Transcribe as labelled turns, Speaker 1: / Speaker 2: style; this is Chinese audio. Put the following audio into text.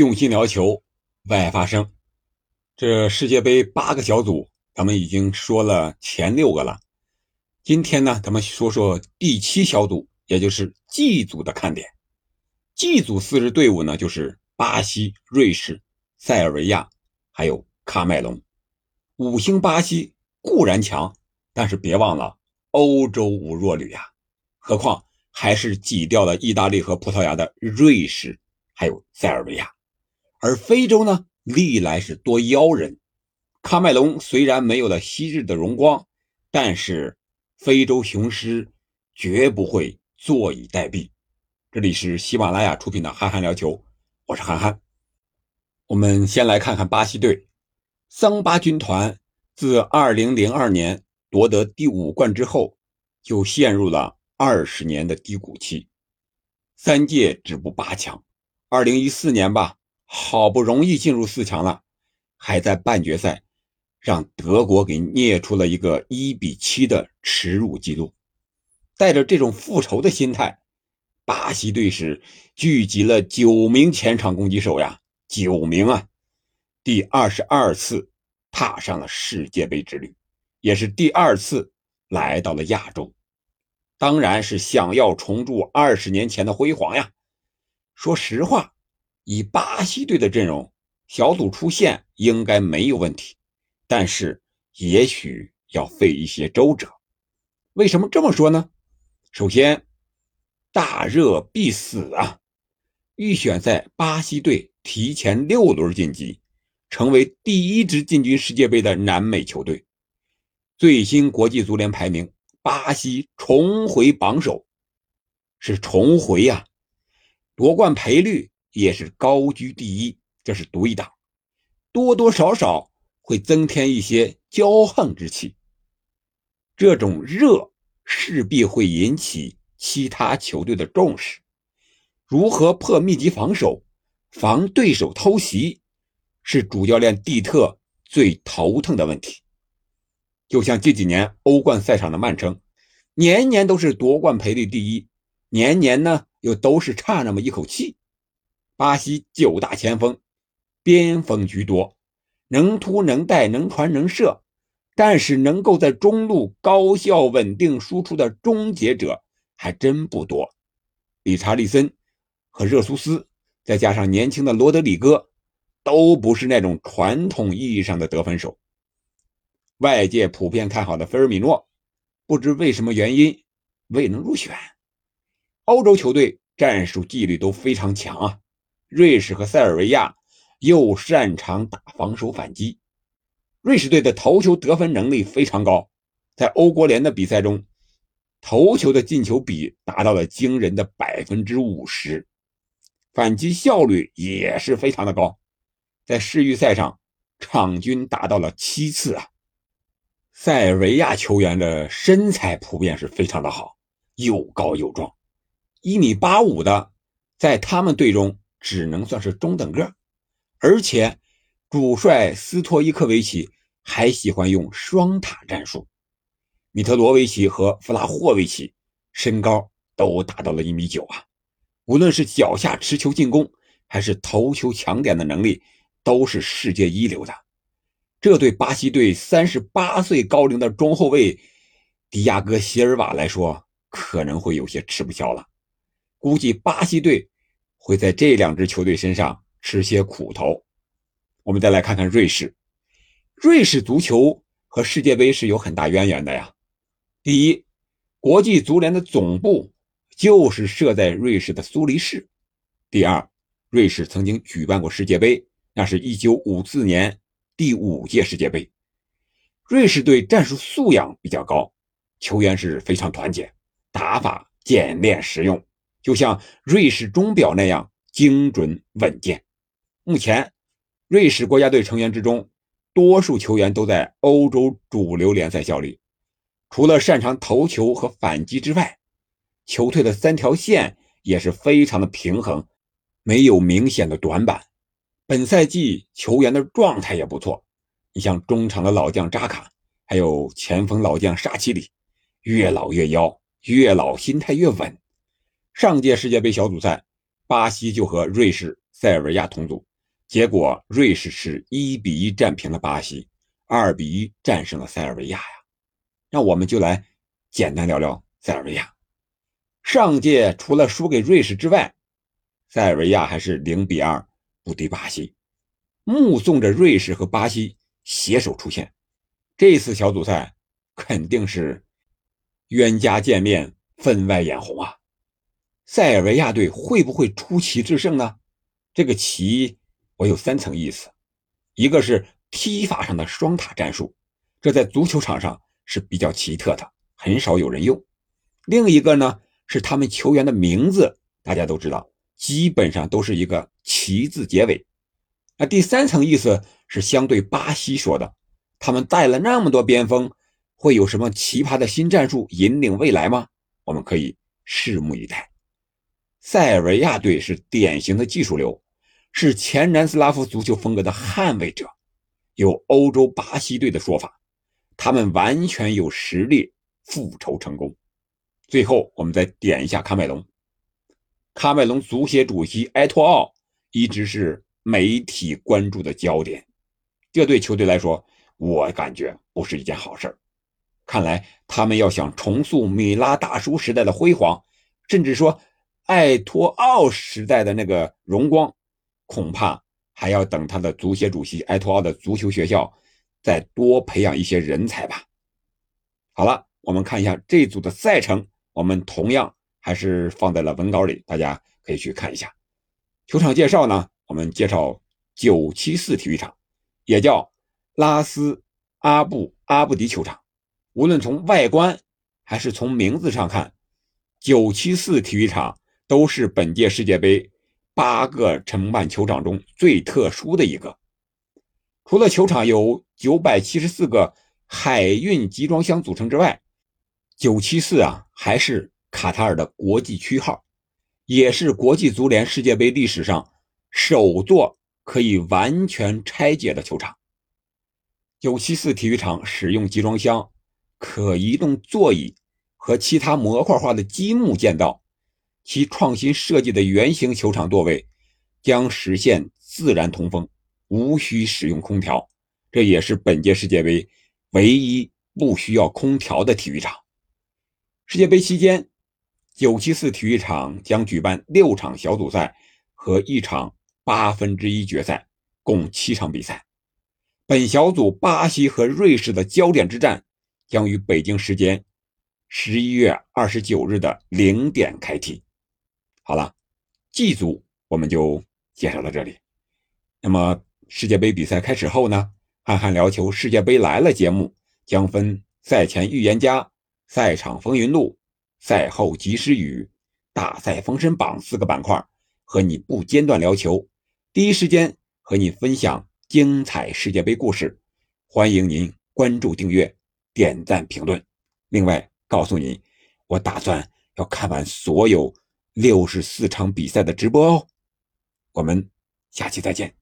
Speaker 1: 用心聊球，外发声。这世界杯八个小组，咱们已经说了前六个了。今天呢，咱们说说第七小组，也就是 G 组的看点。G 组四支队伍呢，就是巴西、瑞士、塞尔维亚，还有喀麦隆。五星巴西固然强，但是别忘了欧洲无弱旅呀，何况还是挤掉了意大利和葡萄牙的瑞士，还有塞尔维亚。而非洲呢，历来是多妖人。喀麦隆虽然没有了昔日的荣光，但是非洲雄狮绝不会坐以待毙。这里是喜马拉雅出品的《憨憨聊球》，我是憨憨。我们先来看看巴西队，桑巴军团自2002年夺得第五冠之后，就陷入了二十年的低谷期，三届止步八强。2014年吧。好不容易进入四强了，还在半决赛让德国给捏出了一个一比七的耻辱记录。带着这种复仇的心态，巴西队是聚集了九名前场攻击手呀，九名啊！第二十二次踏上了世界杯之旅，也是第二次来到了亚洲，当然是想要重铸二十年前的辉煌呀。说实话。以巴西队的阵容，小组出线应该没有问题，但是也许要费一些周折。为什么这么说呢？首先，大热必死啊！预选赛巴西队提前六轮晋级，成为第一支进军世界杯的南美球队。最新国际足联排名，巴西重回榜首，是重回呀！夺冠赔率。也是高居第一，这是独一档，多多少少会增添一些骄横之气。这种热势必会引起其他球队的重视。如何破密集防守，防对手偷袭，是主教练蒂特最头疼的问题。就像近几年欧冠赛场的曼城，年年都是夺冠赔率第一，年年呢又都是差那么一口气。巴西九大前锋，边锋居多，能突能带能传能射，但是能够在中路高效稳定输出的终结者还真不多。理查利森和热苏斯，再加上年轻的罗德里戈，都不是那种传统意义上的得分手。外界普遍看好的菲尔米诺，不知为什么原因未能入选。欧洲球队战术纪律都非常强啊。瑞士和塞尔维亚又擅长打防守反击，瑞士队的头球得分能力非常高，在欧国联的比赛中，头球的进球比达到了惊人的百分之五十，反击效率也是非常的高，在世预赛上场均达到了七次啊。塞尔维亚球员的身材普遍是非常的好，又高又壮，一米八五的，在他们队中。只能算是中等个，而且主帅斯托伊科维奇还喜欢用双塔战术。米特罗维奇和弗拉霍维奇身高都达到了一米九啊，无论是脚下持球进攻，还是头球抢点的能力，都是世界一流的。这对巴西队三十八岁高龄的中后卫迪亚哥席尔瓦来说，可能会有些吃不消了。估计巴西队。会在这两支球队身上吃些苦头。我们再来看看瑞士，瑞士足球和世界杯是有很大渊源的呀。第一，国际足联的总部就是设在瑞士的苏黎世；第二，瑞士曾经举办过世界杯，那是一九五四年第五届世界杯。瑞士队战术素养比较高，球员是非常团结，打法简练实用。就像瑞士钟表那样精准稳健。目前，瑞士国家队成员之中，多数球员都在欧洲主流联赛效力。除了擅长头球和反击之外，球队的三条线也是非常的平衡，没有明显的短板。本赛季球员的状态也不错。你像中场的老将扎卡，还有前锋老将沙奇里，越老越妖，越老心态越稳。上届世界杯小组赛，巴西就和瑞士、塞尔维亚同组，结果瑞士是一比一战平了巴西，二比一战胜了塞尔维亚呀。那我们就来简单聊聊塞尔维亚。上届除了输给瑞士之外，塞尔维亚还是零比二不敌巴西。目送着瑞士和巴西携手出线，这次小组赛肯定是冤家见面，分外眼红啊！塞尔维亚队会不会出奇制胜呢？这个奇。我有三层意思，一个是踢法上的双塔战术，这在足球场上是比较奇特的，很少有人用；另一个呢是他们球员的名字，大家都知道，基本上都是一个“奇”字结尾。那第三层意思是相对巴西说的，他们带了那么多边锋，会有什么奇葩的新战术引领未来吗？我们可以拭目以待。塞尔维亚队是典型的技术流。是前南斯拉夫足球风格的捍卫者，有欧洲巴西队的说法，他们完全有实力复仇成功。最后，我们再点一下喀麦隆。喀麦隆足协主席埃托奥一直是媒体关注的焦点，这对球队来说，我感觉不是一件好事看来他们要想重塑米拉大叔时代的辉煌，甚至说埃托奥时代的那个荣光。恐怕还要等他的足协主席埃托奥的足球学校再多培养一些人才吧。好了，我们看一下这组的赛程，我们同样还是放在了文稿里，大家可以去看一下。球场介绍呢，我们介绍九七四体育场，也叫拉斯阿布阿布迪球场。无论从外观还是从名字上看，九七四体育场都是本届世界杯。八个承办球场中最特殊的一个，除了球场有九百七十四个海运集装箱组成之外，九七四啊还是卡塔尔的国际区号，也是国际足联世界杯历史上首座可以完全拆解的球场。九七四体育场使用集装箱、可移动座椅和其他模块化的积木建造。其创新设计的圆形球场座位将实现自然通风，无需使用空调。这也是本届世界杯唯一不需要空调的体育场。世界杯期间，九七四体育场将举办六场小组赛和一场八分之一决赛，共七场比赛。本小组巴西和瑞士的焦点之战将于北京时间十一月二十九日的零点开踢。好了，G 组我们就介绍到这里。那么世界杯比赛开始后呢，憨憨聊球世界杯来了节目将分赛前预言家、赛场风云录、赛后及时雨、大赛封神榜四个板块，和你不间断聊球，第一时间和你分享精彩世界杯故事。欢迎您关注、订阅、点赞、评论。另外告诉你，我打算要看完所有。六十四场比赛的直播哦，我们下期再见。